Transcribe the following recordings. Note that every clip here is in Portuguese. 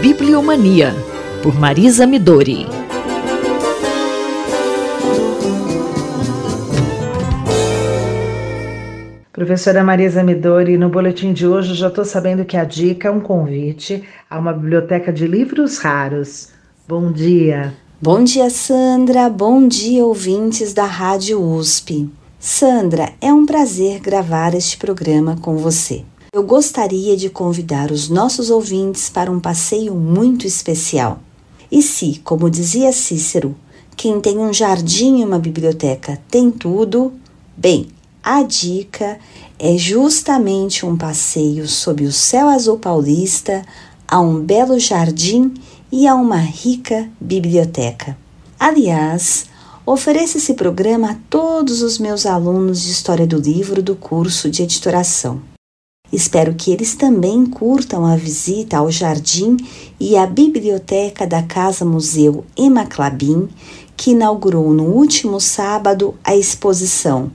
Bibliomania, por Marisa Midori. Professora Marisa Midori, no boletim de hoje já estou sabendo que a dica é um convite a uma biblioteca de livros raros. Bom dia. Bom dia, Sandra. Bom dia, ouvintes da Rádio USP. Sandra, é um prazer gravar este programa com você. Eu gostaria de convidar os nossos ouvintes para um passeio muito especial. E se, como dizia Cícero, quem tem um jardim e uma biblioteca tem tudo, bem, a dica é justamente um passeio sob o céu azul paulista a um belo jardim e a uma rica biblioteca. Aliás, ofereço esse programa a todos os meus alunos de História do Livro do curso de editoração. Espero que eles também curtam a visita ao jardim e à biblioteca da Casa Museu Emma Clabin, que inaugurou no último sábado a exposição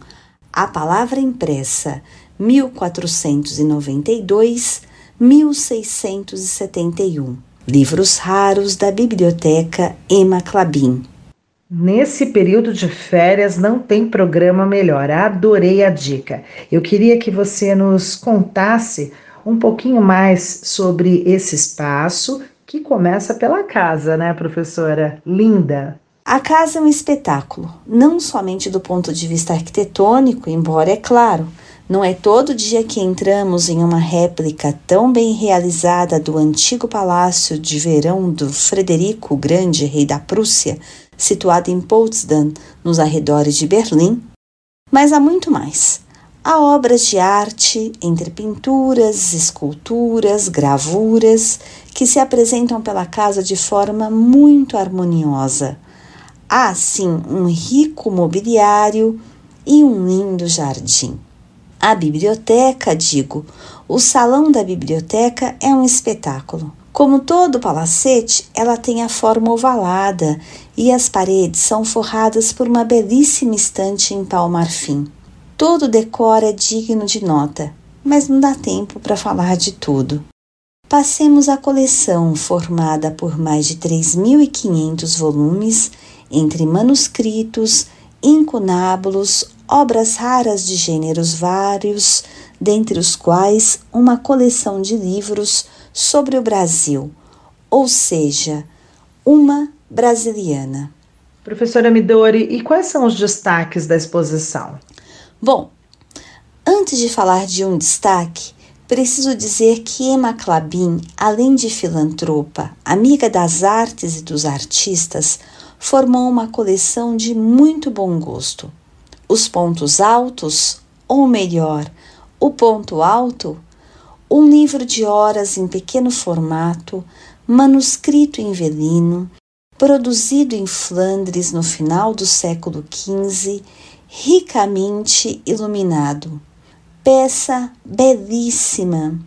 A Palavra Impressa 1492-1671 Livros raros da Biblioteca Emma Clabin. Nesse período de férias não tem programa melhor. Adorei a dica. Eu queria que você nos contasse um pouquinho mais sobre esse espaço que começa pela casa, né, professora? Linda. A casa é um espetáculo, não somente do ponto de vista arquitetônico, embora é claro, não é todo dia que entramos em uma réplica tão bem realizada do antigo palácio de verão do Frederico o Grande, rei da Prússia, situado em Potsdam, nos arredores de Berlim. Mas há muito mais. Há obras de arte, entre pinturas, esculturas, gravuras, que se apresentam pela casa de forma muito harmoniosa. Há, sim, um rico mobiliário e um lindo jardim. A biblioteca, digo, o salão da biblioteca é um espetáculo. Como todo palacete, ela tem a forma ovalada e as paredes são forradas por uma belíssima estante em pau marfim. Todo o decor é digno de nota, mas não dá tempo para falar de tudo. Passemos a coleção formada por mais de 3.500 volumes, entre manuscritos, incunábulos, obras raras de gêneros vários, dentre os quais uma coleção de livros sobre o Brasil, ou seja, uma brasiliana. Professora Midori, e quais são os destaques da exposição? Bom, antes de falar de um destaque, preciso dizer que Emma Clabin, além de filantropa, amiga das artes e dos artistas, formou uma coleção de muito bom gosto os pontos altos, ou melhor, o ponto alto, um livro de horas em pequeno formato, manuscrito em velino, produzido em Flandres no final do século XV, ricamente iluminado. Peça belíssima.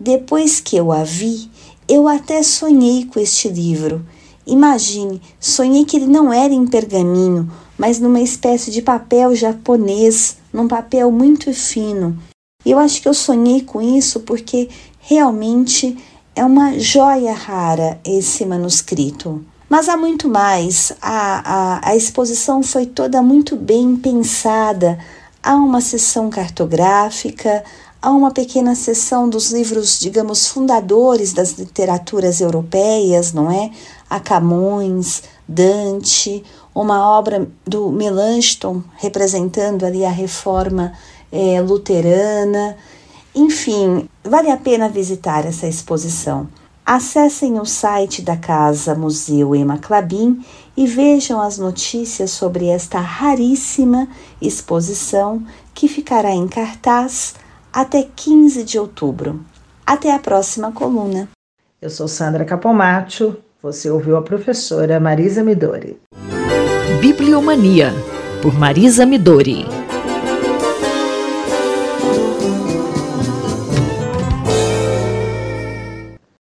Depois que eu a vi, eu até sonhei com este livro. Imagine, sonhei que ele não era em pergaminho, mas numa espécie de papel japonês, num papel muito fino. E eu acho que eu sonhei com isso porque realmente é uma joia rara esse manuscrito. Mas há muito mais. A, a, a exposição foi toda muito bem pensada. Há uma sessão cartográfica, há uma pequena seção dos livros, digamos, fundadores das literaturas europeias, não é? A Camões, Dante, uma obra do Melanchthon representando ali a reforma é, luterana. Enfim, vale a pena visitar essa exposição. Acessem o site da Casa Museu Emma Clabin e vejam as notícias sobre esta raríssima exposição que ficará em cartaz até 15 de outubro. Até a próxima coluna. Eu sou Sandra Capomatto, você ouviu a professora Marisa Midori. Bibliomania, por Marisa Midori.